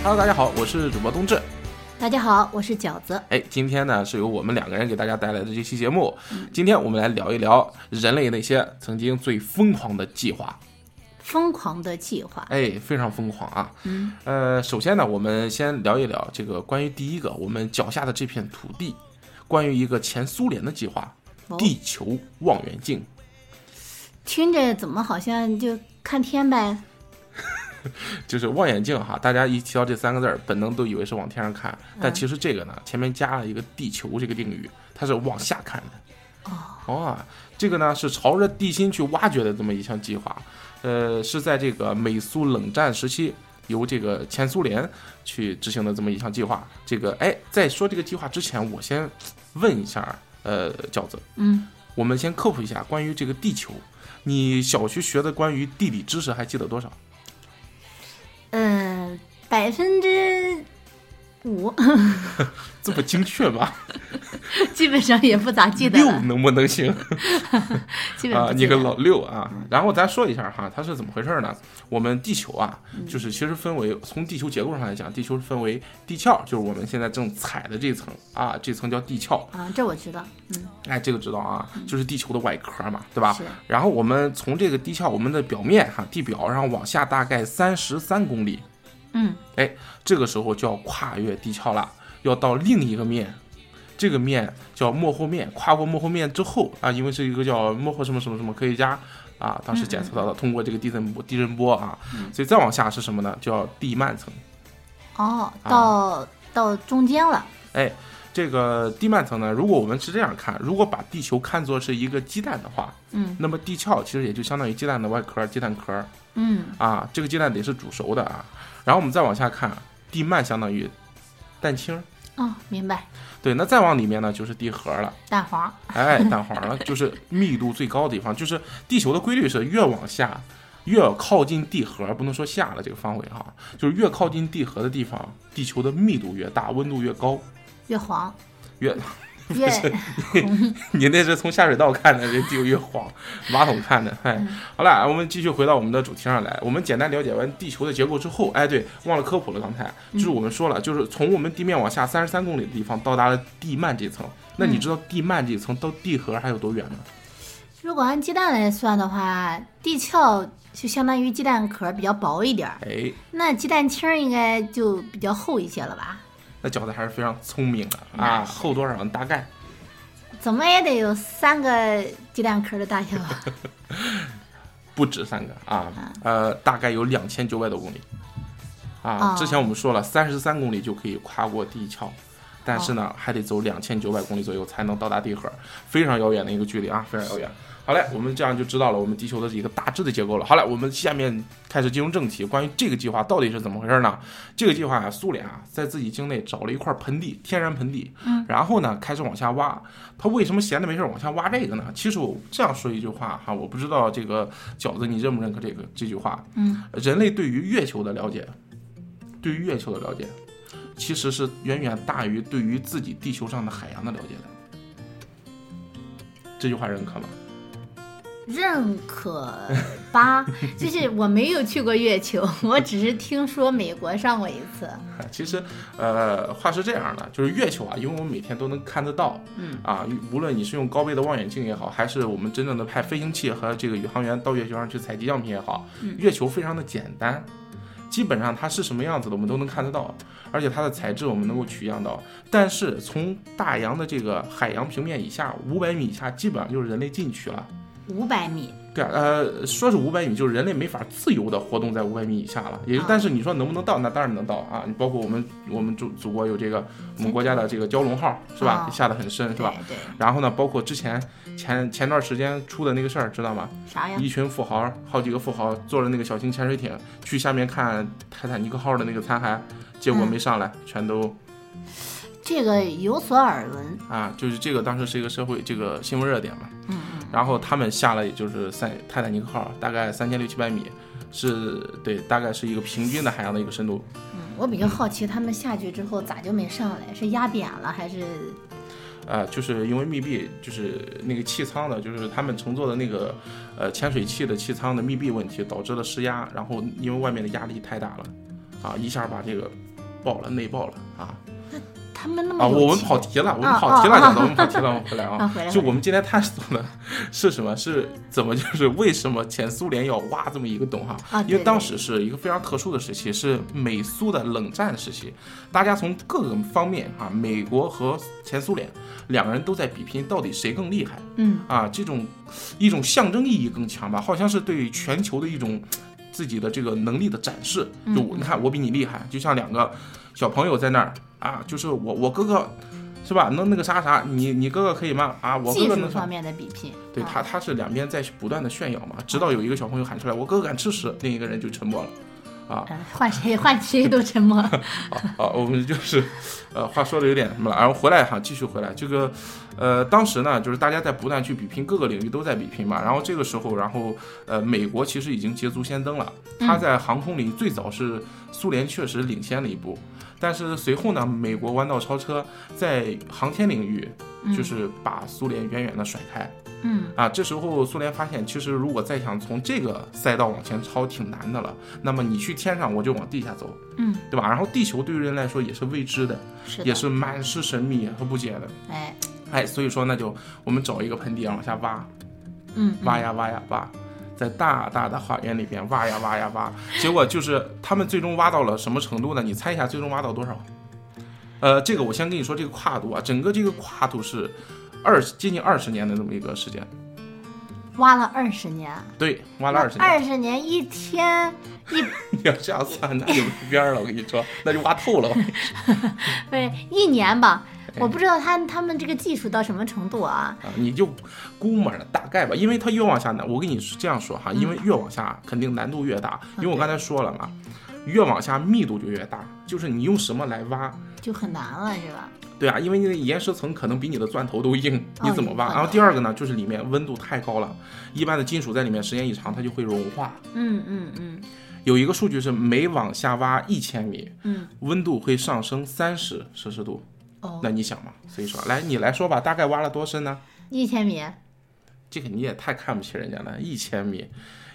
Hello，大家好，我是主播冬至。大家好，我是饺子。哎，今天呢是由我们两个人给大家带来的这期节目。今天我们来聊一聊人类那些曾经最疯狂的计划。疯狂的计划，哎，非常疯狂啊！嗯，呃，首先呢，我们先聊一聊这个关于第一个我们脚下的这片土地，关于一个前苏联的计划——哦地球望远镜。听着怎么好像就看天呗？就是望远镜哈，大家一提到这三个字儿，本能都以为是往天上看，但嗯其实这个呢，前面加了一个地球这个定语，它是往下看的。哦，这个呢是朝着地心去挖掘的这么一项计划，呃，是在这个美苏冷战时期由这个前苏联去执行的这么一项计划。这个哎，在说这个计划之前，我先问一下，呃，饺子，嗯，我们先科普一下关于这个地球，你小学学的关于地理知识还记得多少？嗯，百分之五，这么精确吗？基本上也不咋记得了，六能不能行啊？基本不记得你个老六啊！然后咱说一下哈，它是怎么回事呢？我们地球啊，嗯就是其实分为从地球结构上来讲，地球是分为地壳，就是我们现在正踩的这层啊，这层叫地壳。啊，这我知道，嗯，哎，这个知道啊，就是地球的外壳嘛，对吧？然后我们从这个地壳，我们的表面哈，地表，然后往下大概三十三公里，嗯，哎，这个时候就要跨越地壳了，要到另一个面，这个面叫幕后面。跨过幕后面之后啊，因为是一个叫幕后什么什么什么科学家啊，当时检测到的，通过这个地震波地震波啊，所以再往下是什么呢？叫地幔层。哦，啊到到中间了，哎，这个地幔层呢，如果我们是这样看，如果把地球看作是一个鸡蛋的话，嗯。那么地壳其实也就相当于鸡蛋的外壳，鸡蛋壳嗯，啊，这个鸡蛋得是煮熟的啊。然后我们再往下看，地幔相当于蛋清儿，哦，明白，对，那再往里面呢就是地核了，蛋黄，哎，蛋黄了，就是密度最高的地方，就是地球的规律是越往下。越靠近地核，不能说下了这个方位哈，就是越靠近地核的地方，地球的密度越大，温度越高，越黄，越 越 你那是从下水道看的，这地球越黄，马桶看的。哎，好了，我们继续回到我们的主题上来。我们简单了解完地球的结构之后，哎，对，忘了科普了。刚才就是我们说了，就是从我们地面往下三十三公里的地方到达了地幔这层。那你知道地幔这层到地核还有多远吗？如果按鸡蛋来算的话，地壳就相当于鸡蛋壳比较薄一点儿，哎，那鸡蛋清儿应该就比较厚一些了吧？那饺子还是非常聪明的啊，厚多少呢？大概怎么也得有三个鸡蛋壳的大小。不止三个啊，呃，大概有两千九百多公里啊。哦之前我们说了，三十三公里就可以跨过地壳，但是哦呢，还得走两千九百公里左右才能到达地核，非常遥远的一个距离啊，非常遥远。好嘞，我们这样就知道了我们地球的一个大致的结构了。好嘞，我们下面开始进入正题，关于这个计划到底是怎么回事呢？这个计划啊，苏联啊，在自己境内找了一块盆地，天然盆地，嗯，然后呢，开始往下挖。他为什么闲着没事往下挖这个呢？其实我这样说一句话哈，我不知道这个饺子你认不认可这个这句话？嗯，人类对于月球的了解，对于月球的了解，其实是远远大于对于自己地球上的海洋的了解的。这句话认可吗？认可吧，就是我没有去过月球，我只是听说美国上过一次。啊 其实，呃，话是这样的，就是月球啊，因为我们每天都能看得到，嗯啊，无论你是用高倍的望远镜也好，还是我们真正的派飞行器和这个宇航员到月球上去采集样品也好，嗯月球非常的简单，基本上它是什么样子的我们都能看得到，而且它的材质我们能够取样到。但是从大洋的这个海洋平面以下五百米以下，基本上就是人类进去了。五百米，对啊，呃，说是五百米，就是人类没法自由的活动在五百米以下了。也就啊，但是你说能不能到？那当然能到啊！你包括我们，我们祖祖国有这个我们国家的这个蛟龙号，是吧？啊下得很深，是吧？对对，然后呢，包括之前前前段时间出的那个事儿，知道吗？啥呀？一群富豪，好几个富豪坐着那个小型潜水艇去下面看泰坦尼克号的那个残骸，结果嗯没上来，全都这个有所耳闻。啊，就是这个当时是一个社会这个新闻热点嘛。嗯然后他们下了也就是三泰坦尼克号，大概三千六七百米，是对，大概是一个平均的海洋的一个深度。嗯，我比较好奇，他们下去之后咋就没上来？是压扁了还是？呃，就是因为密闭，就是那个气舱的，就是他们乘坐的那个呃潜水器的气舱的密闭问题，导致了失压，然后因为外面的压力太大了，啊，一下把这个爆了，内爆了啊！他们那么啊，我们跑题了，我们啊跑题了，我们跑题了，我们回来啊。就我们今天探索的是什么？是怎么就是为什么前苏联要挖这么一个洞哈？啊因为当时是一个非常特殊的时期，是美苏的冷战时期，大家从各个方面啊，美国和前苏联两个人都在比拼到底谁更厉害嗯啊，这种一种象征意义更强吧，好像是对全球的一种自己的这个能力的展示。嗯就你看我比你厉害，就像两个小朋友在那儿啊，就是我我哥哥。是吧？能那个啥啥，你你哥哥可以吗？啊，我哥哥能方面的比拼，啊对他，他是两边在不断的炫耀嘛，直到有一个小朋友喊出来：“我哥哥敢吃屎！”另一个人就沉默了。啊嗯，换谁换谁都沉默。啊，我们就是，呃，话说的有点什么了，然后回来哈，继续回来。这个，呃，当时呢，就是大家在不断去比拼，各个领域都在比拼嘛。然后这个时候，然后呃，美国其实已经捷足先登了，它在航空领域最早是苏联确实领先了一步，但是随后呢，美国弯道超车，在航天领域就是把苏联远远的甩开。嗯啊，这时候苏联发现，其实如果再想从这个赛道往前超，挺难的了。那么你去天上，我就往地下走，嗯，对吧？然后地球对于人来说也是未知的，是的，也是满是神秘和不解的。哎，哎，所以说那就我们找一个盆地往下挖，嗯，挖呀挖呀挖，在大大的花园里边挖呀挖呀挖，结果就是他们最终挖到了什么程度呢？你猜一下，最终挖到多少？呃，这个我先跟你说这个跨度啊，整个这个跨度是二十接近二十年的这么一个时间，挖了二十年，对，挖了二十年。二十年一天 一你要这样算，那就没边儿了。我跟你说，那就挖透了。不是一年吧？哎我不知道他他们这个技术到什么程度啊？啊，你就估摸着大概吧，因为它越往下难，我跟你这样说哈，因为越往下肯定难度越大，因为我刚才说了嘛，越往下密度就越大，就是你用什么来挖，就很难了，是吧？对啊，因为你的岩石层可能比你的钻头都硬，你怎么挖？然后第二个呢，就是里面温度太高了，一般的金属在里面时间一长，它就会融化。嗯嗯嗯有一个数据是每往下挖一千米，嗯，温度会上升三十摄氏度。哦，那你想嘛？所以说，来你来说吧，大概挖了多深呢？一千米，这个你也太看不起人家了，一千米，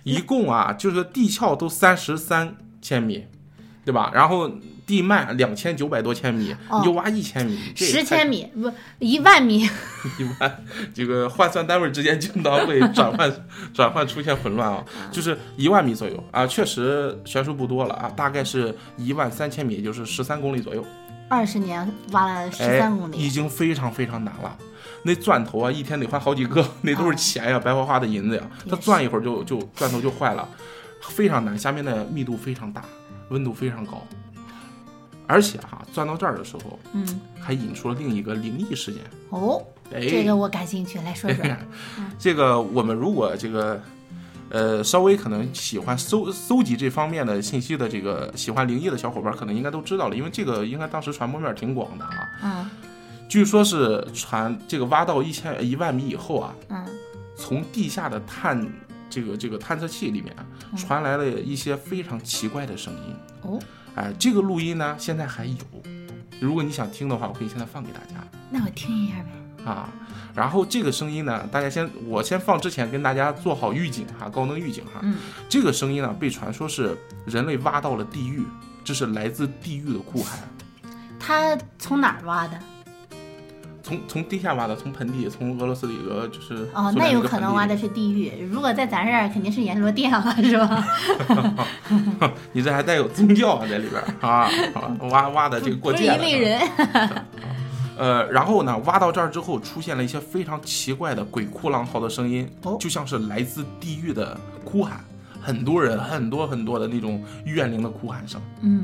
一共啊，就是地壳都三十三千米，对吧？然后地幔两千九百多千米，哦你就挖一千米，十千米不一万米，一万，这个换算单位之间经常会转换 转换出现混乱啊，就是一万米左右啊，确实悬殊不多了啊，大概是一万三千米，也就是十三公里左右。二十年挖了十哎三公，里，已经非常非常难了。那钻头啊，一天得换好几个，那都是钱呀，白花花的银子呀。它钻一会儿就就钻头就坏了，非常难。下面的密度非常大，温度非常高，而且哈、钻到这儿的时候，嗯，还引出了另一个灵异事件。哦，哎，这个我感兴趣，来说说。这个我们如果这个。呃，稍微可能喜欢搜搜集这方面的信息的这个喜欢灵异的小伙伴，可能应该都知道了，因为这个应该当时传播面挺广的啊。嗯据说是传这个挖到一千一万米以后啊，嗯，从地下的探这个这个探测器里面传来了一些非常奇怪的声音。哦，哎，这个录音呢现在还有，如果你想听的话，我可以现在放给大家那我听一下呗。啊。然后这个声音呢，大家先我先放之前跟大家做好预警哈，高能预警哈。嗯，这个声音呢被传说是人类挖到了地狱，这是来自地狱的酷喊。他从哪儿挖的？从从地下挖的，从盆地，从俄罗斯的一个就是哦，那有可能挖的是地狱。如果在咱这儿，肯定是阎罗殿了，是吧？你这还带有宗教啊在里边啊，啊挖挖的这个过不是一界了。类人。呃，然后呢，挖到这儿之后，出现了一些非常奇怪的鬼哭狼嚎的声音，哦就像是来自地狱的哭喊，很多人很多很多的那种怨灵的哭喊声嗯，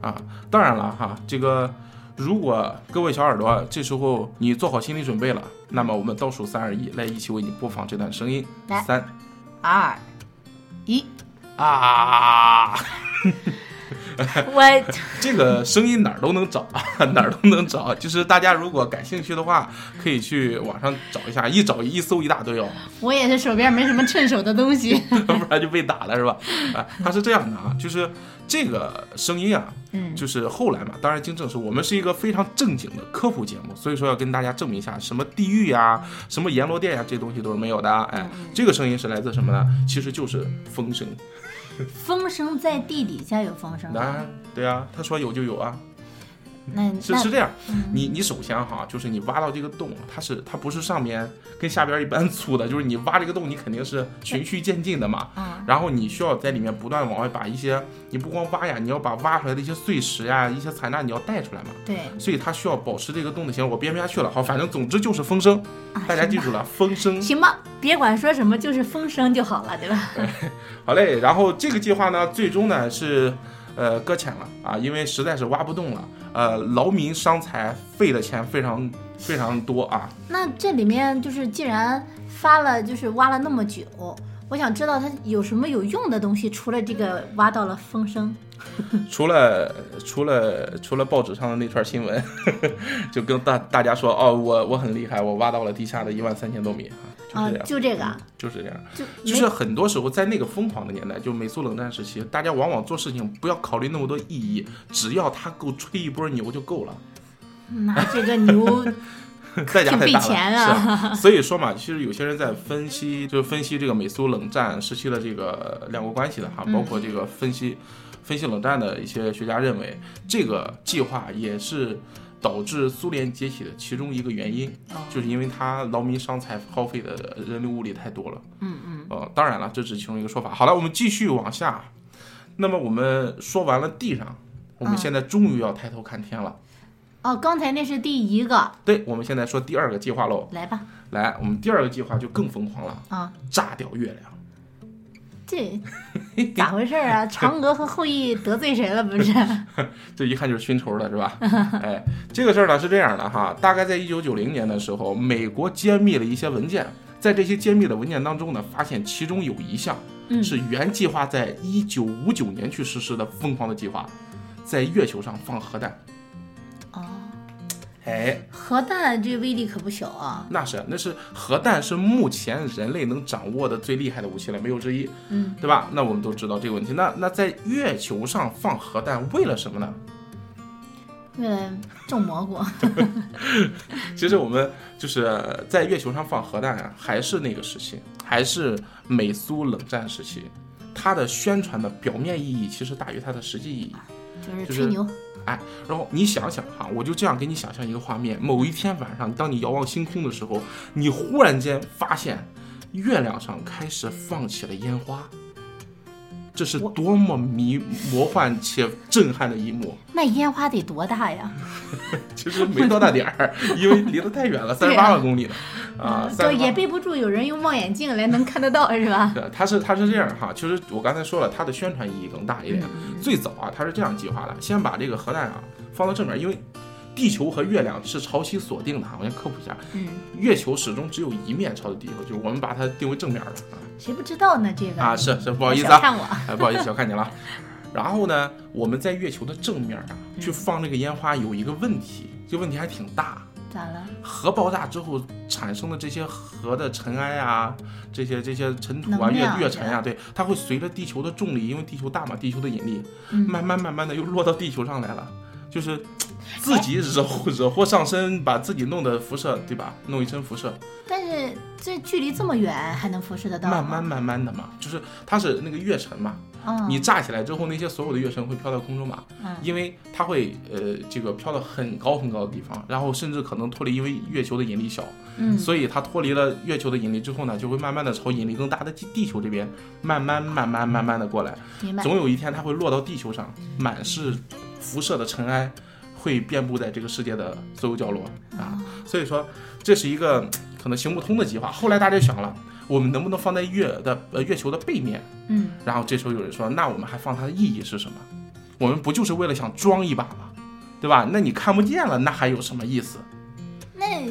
啊。当然了哈，这个如果各位小耳朵这时候你做好心理准备了，那么我们倒数三二一，来一起为你播放这段声音，来三二一，啊。我这个声音哪儿都能找，哪儿都能找。就是大家如果感兴趣的话，可以去网上找一下，一找一搜一大堆哦，我也是手边没什么趁手的东西。不然就被打了是吧？啊，他是这样的啊，就是这个声音啊，嗯，就是后来嘛，当然经证实我们是一个非常正经的科普节目，所以说要跟大家证明一下，什么地狱呀、什么阎罗殿呀，这东西都是没有的。哎，这个声音是来自什么呢？其实就是风声。风声在地底下有风声啊，对啊，他说有就有啊。那那是是这样，嗯你你首先哈，就是你挖到这个洞，它是它不是上边跟下边一般 粗的，就是你挖这个洞，你肯定是循序渐进的嘛。嗯然后你需要在里面不断往外把一些，你不光挖呀，你要把挖出来的一些碎石呀、一些残渣你要带出来嘛。对，所以它需要保持这个洞的形状。我编不下去了，好，反正总之就是风声，啊大家记住了，风声。行吧，别管说什么，就是风声就好了，对吧？好嘞，然后这个计划呢，最终呢是呃搁浅了啊，因为实在是挖不动了，呃，劳民伤财，费的钱非常非常多啊。那这里面就是既然发了，就是挖了那么久，我想知道它有什么有用的东西，除了这个挖到了风声。除了除了除了报纸上的那串新闻，就跟大大家说哦，我我很厉害，我挖到了地下的一万三千多米啊，啊就是这样，就这个啊，就是这样。就就是很多时候在那个疯狂的年代，就美苏冷战时期，大家往往做事情不要考虑那么多意义，只要他够吹一波牛就够了，那这个牛 代价太大了。所以说嘛，其实有些人在分析，就是分析这个美苏冷战时期的这个两国关系的哈，嗯包括这个分析分析冷战的一些学家认为，这个计划也是导致苏联解体的其中一个原因，哦就是因为它劳民伤财，耗费的人力物力太多了。嗯嗯，呃，当然了，这只是其中一个说法。好了，我们继续往下。那么我们说完了地上，我们嗯现在终于要抬头看天了。哦，刚才那是第一个，对，我们现在说第二个计划喽。来吧，来，我们第二个计划就更疯狂了，啊，炸掉月亮。这 咋回事啊？嫦娥和后羿得罪谁了？不是？这一看就是寻仇的，是吧？哎，这个事儿呢是这样的哈，大概在一九九零年的时候，美国揭秘了一些文件，在这些揭秘的文件当中呢，发现其中有一项嗯是原计划在一九五九年去实施的疯狂的计划，在月球上放核弹。哦，哎，核弹这威力可不小啊。那是那是核弹是目前人类能掌握的最厉害的武器了，没有之一，嗯，对吧？那我们都知道这个问题。那那在月球上放核弹为了什么呢？为了种蘑菇。其实我们就是在月球上放核弹啊，还是那个时期，还是美苏冷战时期，它的宣传的表面意义其实大于它的实际意义。就是吹牛，哎然后你想想哈，我就这样给你想象一个画面：某一天晚上，当你遥望星空的时候，你忽然间发现月亮上开始放起了烟花，这是多么迷魔幻且震撼的一幕！那烟花得多大呀？其实没多大点儿，因为离得太远了，三十八万公里呢，啊，这三十八也背不住有人用望远镜来能看得到，是吧？对，它是它是这样哈，其实我刚才说了，它的宣传意义更大一点。嗯最早啊，它是这样计划的，先把这个核弹啊放到正面，因为地球和月亮是潮汐锁定的哈。我先科普一下，嗯，月球始终只有一面朝着地球，就是我们把它定为正面的谁不知道呢？这个啊啊，是是，不好意思啊，看我，哎，不好意思，小看你了。然后呢，我们在月球的正面啊去放这个烟花有一个问题，这个问题还挺大。咋了？核爆炸之后产生的这些核的尘埃啊，这些这些尘土啊、月能量月尘啊，对，它会随着地球的重力，因为地球大嘛，地球的引力，嗯。慢慢慢慢的又落到地球上来了，就是自己惹祸惹祸上身，把自己弄得辐射，对吧？弄一身辐射，但是这距离这么远，还能辐射得到？慢慢慢慢的嘛，就是它是那个月尘嘛，嗯，你炸起来之后，那些所有的月尘会飘到空中嘛，嗯因为它会呃这个飘到很高很高的地方，然后甚至可能脱离，因为月球的引力小，嗯所以它脱离了月球的引力之后呢，就会慢慢的朝引力更大的地地球这边慢慢慢慢慢慢的过来。总有一天它会落到地球上，满是辐射的尘埃会遍布在这个世界的所有角落啊，所以说这是一个嗯可能行不通的计划。后来大家就想了，我们能不能放在月的呃月球的背面？嗯，然后这时候有人说，那我们还放它的意义是什么？我们不就是为了想装一把吗？对吧？那你看不见了，那还有什么意思？那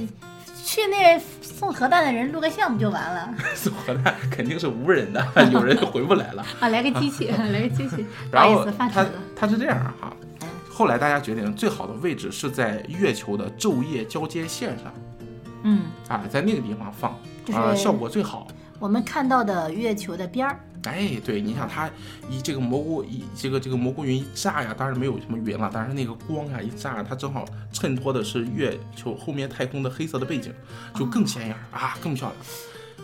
去那送核弹的人录个像不就完了？送核弹肯定是无人的，有人就回不来了。啊，来个机器，来个机器，然后好意思，发它纸了。它是这样哈嗯，后来大家决定最好的位置是在月球的昼夜交接线上嗯，啊，在那个地方放就是啊，效果最好。我们看到的月球的边儿，哎，对，你想它一这个蘑菇一这个这个蘑菇云一炸呀，当然没有什么云了，但是那个光呀一炸，它正好衬托的是月球后面太空的黑色的背景，就更显眼啊，更漂亮。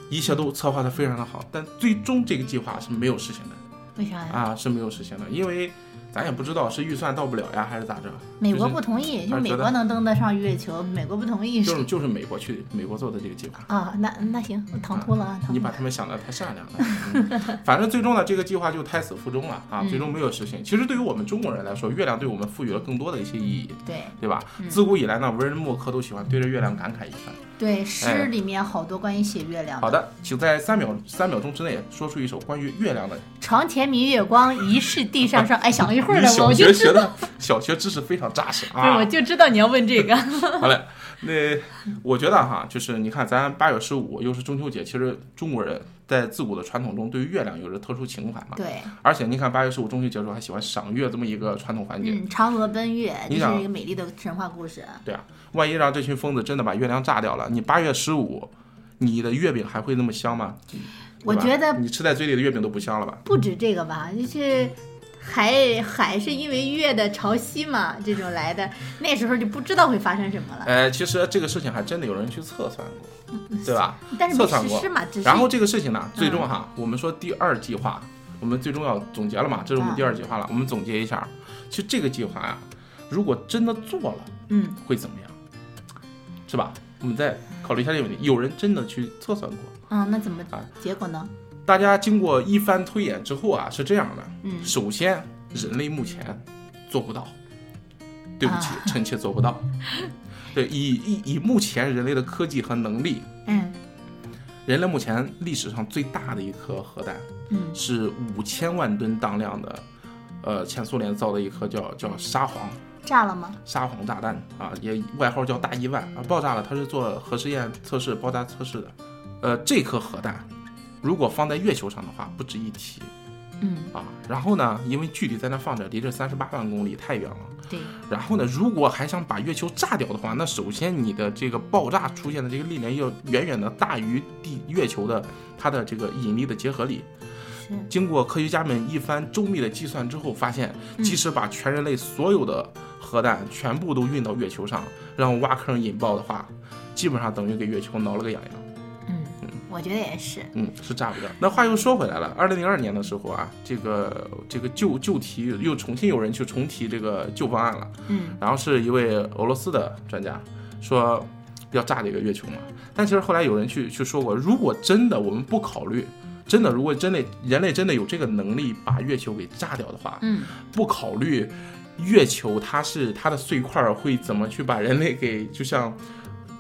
一切都策划的非常的好，但最终这个计划是没有实行的。为啥呀？啊，是没有实现的，因为咱也不知道是预算到不了呀，还是咋着。美国不同意，就美国能登得上月球，美国不同意就是就是美国去美国做的这个计划。啊，那那行，我唐突了啊，唐突了。你把他们想的太善良了、嗯反正最终呢，这个计划就胎死腹中了啊，嗯最终没有实行。其实对于我们中国人来说，月亮对我们赋予了更多的一些意义，对对吧？嗯自古以来呢，文人墨客都喜欢对着月亮感慨一番。对，哎诗里面好多关于写月亮好的，请在三秒三秒钟之内说出一首关于月亮的。床前明月光，疑是地上霜。哎，想了一会儿了，你小我就知道，学学的 小学知识非常扎实不是，我啊。就知道你要问这个。好嘞，那我觉得哈，就是你看咱八月十五又是中秋节，其实中国人在自古的传统中对于月亮有着特殊情怀嘛。对，而且你看八月十五中秋节的时候还喜欢赏月这么一个传统环节。嗯，嫦娥奔月，这是一个美丽的神话故事。对啊，万一让这群疯子真的把月亮炸掉了，你八月十五，你的月饼还会那么香吗？我觉得你吃在嘴里的月饼都不香了吧？不止这个吧，就是海海是因为月的潮汐嘛，这种来的，那时候就不知道会发生什么了。哎，其实这个事情还真的有人去测算过，对吧？但是没测算过嘛，然后这个事情呢，最终哈，我们说第二计划，我们最终要总结了嘛，这是我们第二计划了。我们总结一下，其实这个计划呀，如果真的做了，嗯，会怎么样？是吧？我们再考虑一下这个问题。有人真的去测算过，嗯，那怎么啊结果呢？大家经过一番推演之后啊，是这样的。嗯首先，人类目前做不到，对不起啊，臣妾做不到。对，以以以目前人类的科技和能力，嗯人类目前历史上最大的一颗核弹嗯是五千万吨当量的，呃，前苏联造的一颗叫叫沙皇炸了吗？沙皇炸弹啊，也外号叫大亿万啊，爆炸了，它是做核试验测试爆炸测试的。呃，这颗核弹如果放在月球上的话，不值一提嗯，啊。然后呢，因为距离在那放着，离这三十八万公里太远了。对，然后呢，如果还想把月球炸掉的话，那首先你的这个爆炸出现的这个力量要远远的大于地月球的它的这个引力的结合力。是经过科学家们一番周密的计算之后，发现嗯即使把全人类所有的核弹全部都运到月球上，让挖坑引爆的话，基本上等于给月球挠了个痒痒。嗯，我觉得也是。嗯，是炸不掉。那话又说回来了，二零零二年的时候啊，这个这个旧旧题又重新有人去重提这个旧方案了。嗯然后是一位俄罗斯的专家说要炸这个月球嘛，但其实后来有人去去说过，如果真的我们不考虑，真的如果真的人类真的有这个能力把月球给炸掉的话，嗯，不考虑月球它是它的碎块儿会怎么去把人类给就像。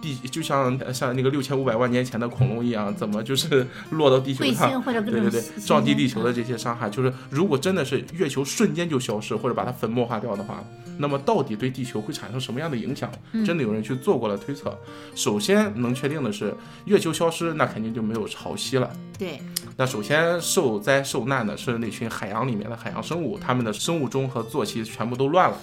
地就像像那个六千五百万年前的恐龙一样，怎么就是落到地球上，对对对，撞击地球的这些伤害，就是如果真的是月球瞬间就消失，或者把它粉末化掉的话，那么到底对地球会产生什么样的影响？嗯真的有人去做过了推测。首先能确定的是，月球消失，那肯定就没有潮汐了。对，那首先受灾受难的是那群海洋里面的海洋生物，它们的生物钟和作息全部都乱了，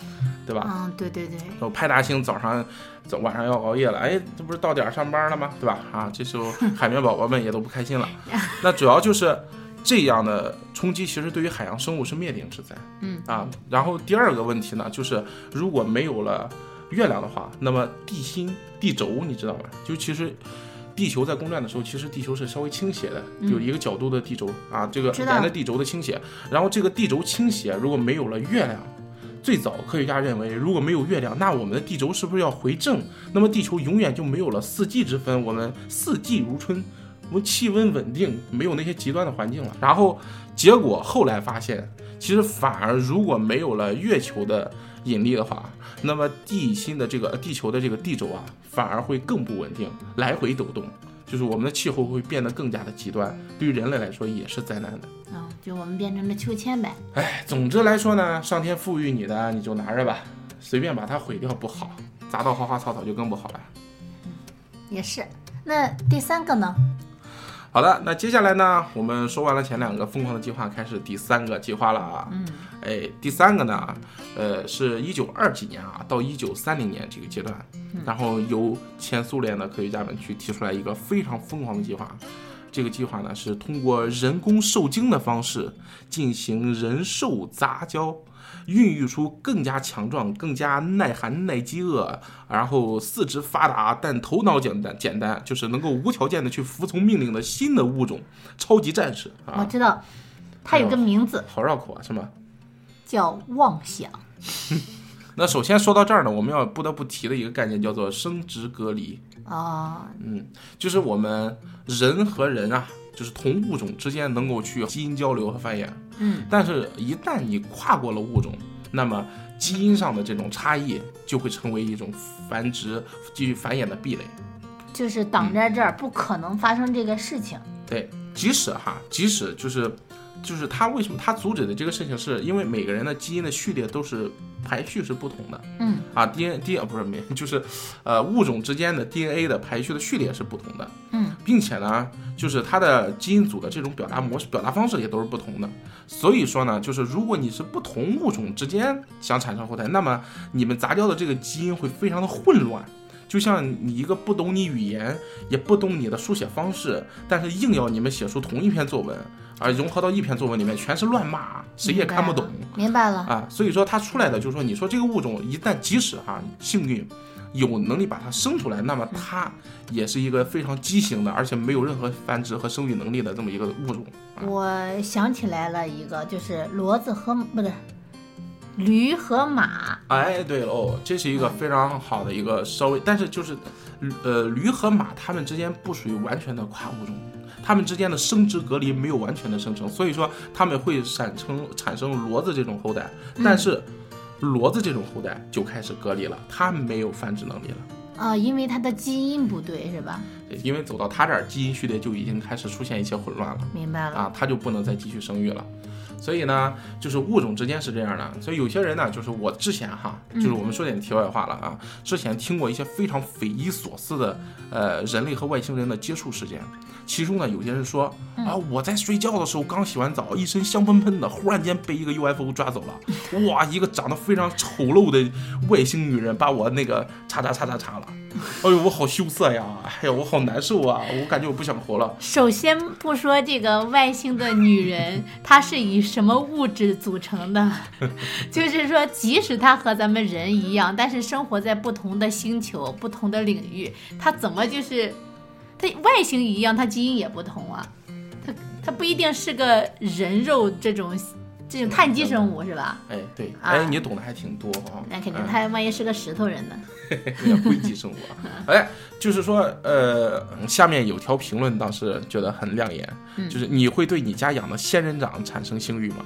对吧？嗯，对对对，然后派大星早上、早晚上要熬夜了，哎，这不是到点儿上班了吗？对吧？啊，这时候海绵宝宝们也都不开心了。那主要就是这样的冲击，其实对于海洋生物是灭顶之灾。嗯啊，然后第二个问题呢，就是如果没有了月亮的话，那么地心地轴你知道吧？就其实。地球在公转的时候，其实地球是稍微倾斜的，嗯有一个角度的地轴啊，这个沿着地轴的倾斜。然后这个地轴倾斜，如果没有了月亮，最早科学家认为，如果没有月亮，那我们的地轴是不是要回正？那么地球永远就没有了四季之分，我们四季如春，我们气温稳定，没有那些极端的环境了。然后结果后来发现，其实反而如果没有了月球的引力的话，那么地心的这个呃地球的这个地轴啊，反而会更不稳定，来回抖动。就是我们的气候会变得更加的极端，对于人类来说也是灾难的。嗯，就我们变成了秋千呗。哎，总之来说呢，上天赋予你的你就拿着吧，随便把它毁掉不好，砸到花花草草就更不好了。也是。那第三个呢？好的，那接下来呢，我们说完了前两个疯狂的计划，开始第三个计划了啊。嗯，哎，第三个呢，呃，是一九二几年啊，到一九三零年这个阶段，然后由前苏联的科学家们去提出来一个非常疯狂的计划。这个计划呢是通过人工受精的方式进行人兽杂交，孕育出更加强壮、更加耐寒、耐饥饿，然后四肢发达但头脑简单简单，就是能够无条件的去服从命令的新的物种——超级战士啊！我知道，它有个名字好绕口啊，是吗？叫妄想。那首先说到这儿呢，我们要不得不提的一个概念叫做生殖隔离。啊，嗯，就是我们人和人啊，就是同物种之间能够去基因交流和繁衍。嗯，但是，一旦你跨过了物种，那么基因上的这种差异就会成为一种繁殖、继续繁衍的壁垒。就是挡在这儿，不可能发生这个事情。对，即使哈，即使就是，就是他为什么他阻止的这个事情，是因为每个人的基因的序列都是排序是不同的。嗯啊，D D 不是没，就是，呃，物种之间的 DNA 的排序的序列是不同的，嗯，并且呢，就是它的基因组的这种表达模式、表达方式也都是不同的。所以说呢，就是如果你是不同物种之间想产生后代，那么你们杂交的这个基因会非常的混乱。就像你一个不懂你语言，也不懂你的书写方式，但是硬要你们写出同一篇作文，而，融合到一篇作文里面全是乱码，谁也看不懂。明白了。啊，所以说它出来的就是说，你说这个物种一旦即使哈幸运有能力把它生出来，那么它也是一个非常畸形的，而且没有任何繁殖和生育能力的这么一个物种。啊、我想起来了一个，就是骡子和不对，驴和马。哎，对了哦，这是一个非常好的一个稍微，但是就是，呃，驴和马它们之间不属于完全的跨物种，它们之间的生殖隔离没有完全的生成，所以说它们会产生产生骡子这种后代，但是骡子这种后代就开始隔离了，它没有繁殖能力了。啊、因为它的基因不对，是吧？对因为走到它这儿，基因序列就已经开始出现一些混乱了明白了。啊，它就不能再继续生育了。所以呢，就是物种之间是这样的。所以有些人呢，就是我之前哈，就是我们说点题外话了啊，之前听过一些非常匪夷所思的呃人类和外星人的接触事件。其中呢，有些人说啊，我在睡觉的时候刚洗完澡，一身香喷喷的，忽然间被一个 UFO 抓走了。哇，一个长得非常丑陋的外星女人把我那个叉叉叉叉叉了。哎呦，我好羞涩呀！哎呀，我好难受啊！我感觉我不想活了。首先不说这个外星的女人，她是以什么物质组成的，就是说，即使她和咱们人一样，但是生活在不同的星球、不同的领域，她怎么就是，她外星一样，她基因也不同啊，她她不一定是个人肉这种这种碳基生物是吧？哎，对，啊哎，你懂得还挺多啊。那肯定，他万一是个石头人呢？有点硅基生物啊。哎，就是说，呃，下面有条评论倒是觉得很亮眼，嗯就是你会对你家养的仙人掌产生性欲吗？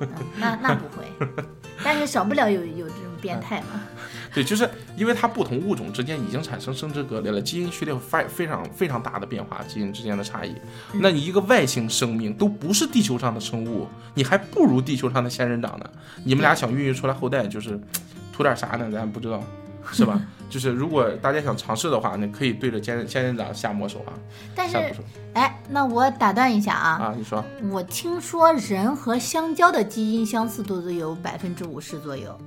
嗯那那不会，但是少不了有有这种变态嘛。对，就是因为它不同物种之间已经产生生殖隔离了，基因序列发非常非常大的变化，基因之间的差异。那你一个外星生命都不是地球上的生物，你还不如地球上的仙人掌呢。你们俩想孕育出来后代，就是图点啥呢？咱不知道，是吧？就是如果大家想尝试的话，你可以对着仙仙人掌下魔手啊，但是，哎，那我打断一下啊，啊！你说，我听说人和香蕉的基因相似度都有百分之五十左右。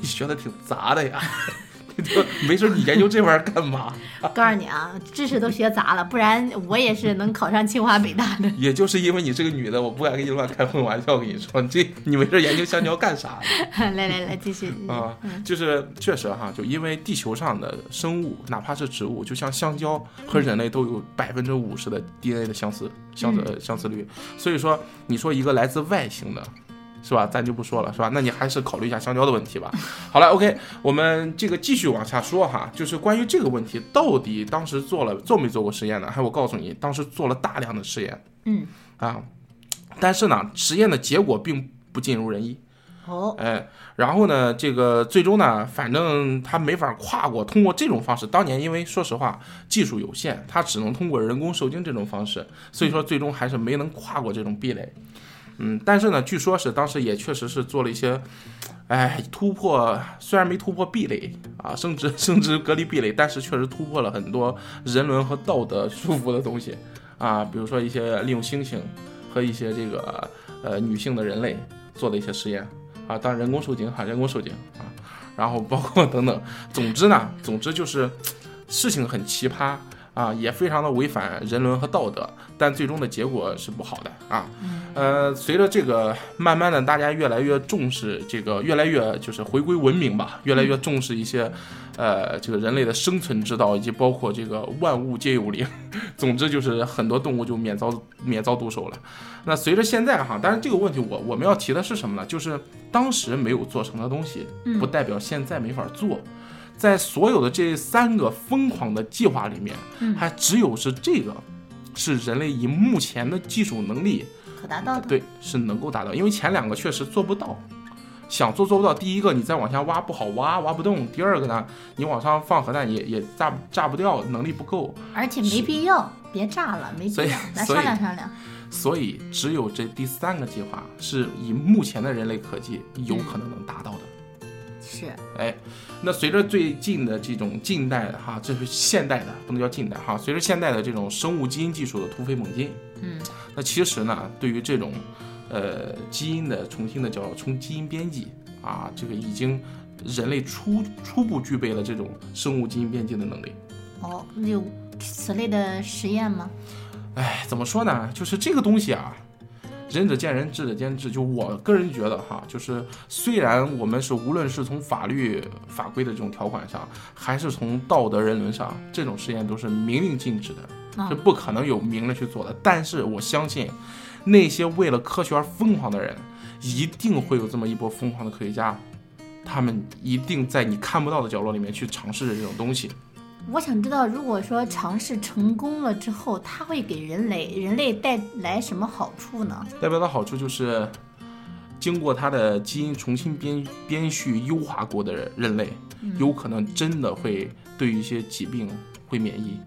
你学的挺杂的呀，你就没事你研究这玩意儿干嘛？告诉你啊，知识都学杂了，不然我也是能考上清华北大的。也就是因为你是个女的，我不敢跟你乱开混玩笑。我跟你说，你这你没事研究香蕉干啥？来来来，继续。啊，就是确实哈，就因为地球上的生物，哪怕是植物，就像香蕉和人类都有百分之五十的 DNA 的相似相似、呃相似率，所以说你说一个来自外星的。是吧？咱就不说了，是吧？那你还是考虑一下香蕉的问题吧。好了，OK，我们这个继续往下说哈，就是关于这个问题，到底当时做了做没做过实验呢？还我告诉你，当时做了大量的实验嗯，啊，但是呢，实验的结果并不尽如人意。哦，哎，然后呢，这个最终呢，反正他没法跨过，通过这种方式。当年因为说实话技术有限，他只能通过人工受精这种方式，所以说最终还是没能跨过这种壁垒。嗯，但是呢，据说是当时也确实是做了一些，哎，突破虽然没突破壁垒啊，生殖生殖隔离壁垒，但是确实突破了很多人伦和道德束缚的东西啊，比如说一些利用猩猩和一些这个呃女性的人类做的一些实验。啊，当人工受精哈，人工受精啊，然后包括 等等，总之呢，总之就是事情很奇葩，啊，也非常的违反人伦和道德，但最终的结果是不好的啊。呃，随着这个慢慢的，大家越来越重视这个，越来越就是回归文明吧，越来越重视一些，呃，这个人类的生存之道，以及包括这个万物皆有灵。总之就是很多动物就免遭免遭毒手了。那随着现在哈，但是这个问题我我们要提的是什么呢？就是当时没有做成的东西，不代表现在没法做。在所有的这三个疯狂的计划里面，还只有是这个，是人类以目前的技术能力可达到的。对，是能够达到，因为前两个确实做不到，想做做不到。第一个，你再往下挖不好挖，挖不动；第二个呢，你往上放核弹也也炸炸不掉，能力不够。而且没必要，别炸了，没必要，来商量商量。所以，只有这第三个计划是以目前的人类科技有可能能达到的。是，哎。那随着最近的这种近代的哈，这是现代的，不能叫近代哈。随着现代的这种生物基因技术的突飞猛进，嗯，那其实呢，对于这种，呃，基因的重新的叫从基因编辑啊，这个已经人类初初步具备了这种生物基因编辑的能力。哦，有此类的实验吗？哎，怎么说呢？就是这个东西啊。仁者见仁，智者见智。就我个人觉得哈，就是虽然我们是无论是从法律法规的这种条款上，还是从道德人伦上，这种实验都是明令禁止的，是不可能有明着去做的。但是我相信，那些为了科学而疯狂的人，一定会有这么一波疯狂的科学家，他们一定在你看不到的角落里面去尝试着这种东西。我想知道，如果说尝试成功了之后，它会给人类人类带来什么好处呢？代表的好处就是，经过它的基因重新编编序优化过的人类，有可能真的会对于一些疾病会免疫，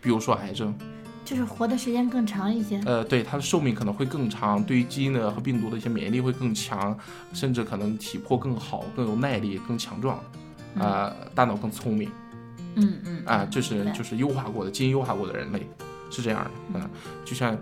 比如说癌症，就是活的时间更长一些。呃，对，它的寿命可能会更长，对于基因的和病毒的一些免疫力会更强，甚至可能体魄更好，更有耐力，更强壮，啊，大脑更聪明。嗯嗯啊，就是就是优化过的基因优化过的人类，是这样的，嗯，就像，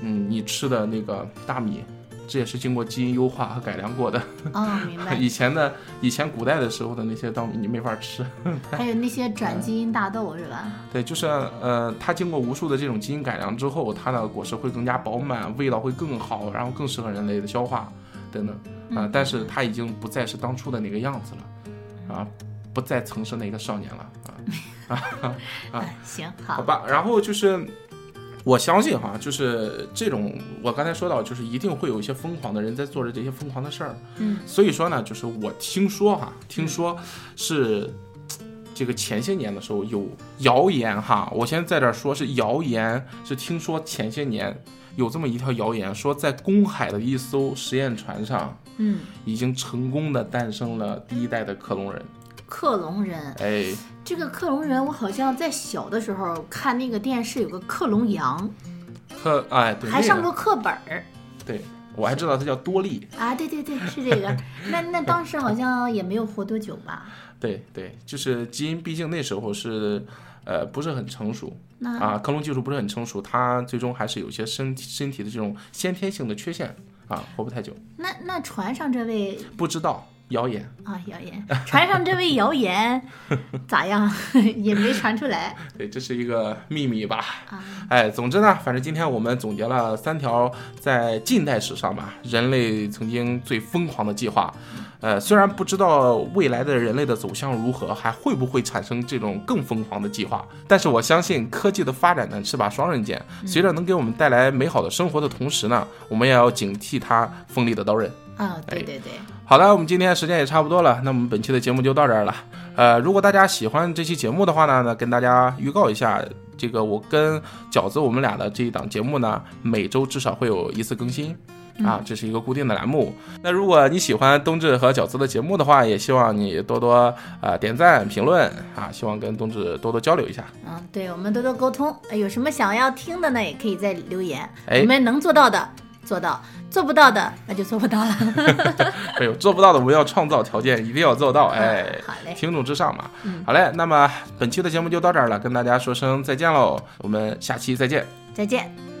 嗯，你吃的那个大米，这也是经过基因优化和改良过的。哦，明白。以前的以前古代的时候的那些稻米，你没法吃。还有那些转基因大豆是吧？对，就是呃，它经过无数的这种基因改良之后，它的果实会更加饱满，味道会更好，然后更适合人类的消化等等啊。但是它已经不再是当初的那个样子了，啊。不再曾是那个少年了啊啊啊！行好，好吧。然后就是，我相信哈，就是这种我刚才说到，就是一定会有一些疯狂的人在做着这些疯狂的事儿。嗯，所以说呢，就是我听说哈，听说是这个前些年的时候有谣言哈，我先在这儿说是谣言，是听说前些年有这么一条谣言，说在公海的一艘实验船上，嗯，已经成功的诞生了第一代的克隆人。克隆人，哎，这个克隆人，我好像在小的时候看那个电视，有个克隆羊，克，哎，对，还上过课本儿，对我还知道他叫多利啊，对对对，是这个，那那当时好像也没有活多久吧？对对，就是基因，毕竟那时候是，呃，不是很成熟，那啊，克隆技术不是很成熟，它最终还是有些身体身体的这种先天性的缺陷啊，活不太久。那那船上这位不知道。谣言啊，谣言！船上这位谣言 咋样？也没传出来。对，这是一个秘密吧？啊，哎，总之呢，反正今天我们总结了三条在近代史上吧，人类曾经最疯狂的计划。呃，虽然不知道未来的人类的走向如何，还会不会产生这种更疯狂的计划，但是我相信科技的发展呢是把双刃剑，随着能给我们带来美好的生活的同时呢，我们也要警惕它锋利的刀刃。啊，对对对，好了，我们今天时间也差不多了，那我们本期的节目就到这儿了。呃，如果大家喜欢这期节目的话呢，那跟大家预告一下，这个我跟饺子我们俩的这一档节目呢，每周至少会有一次更新啊，这是一个固定的栏目。那如果你喜欢冬至和饺子的节目的话，也希望你多多啊点赞评论啊，希望跟冬至多多交流一下。嗯，对我们多多沟通，有什么想要听的呢，也可以在留言，你们能做到的。做到做不到的，那就做不到了。哎呦做不到的，我们要创造条件，一定要做到。哎，好嘞，听众至上嘛。嗯，好嘞。那么本期的节目就到这儿了，跟大家说声再见喽，我们下期再见。再见。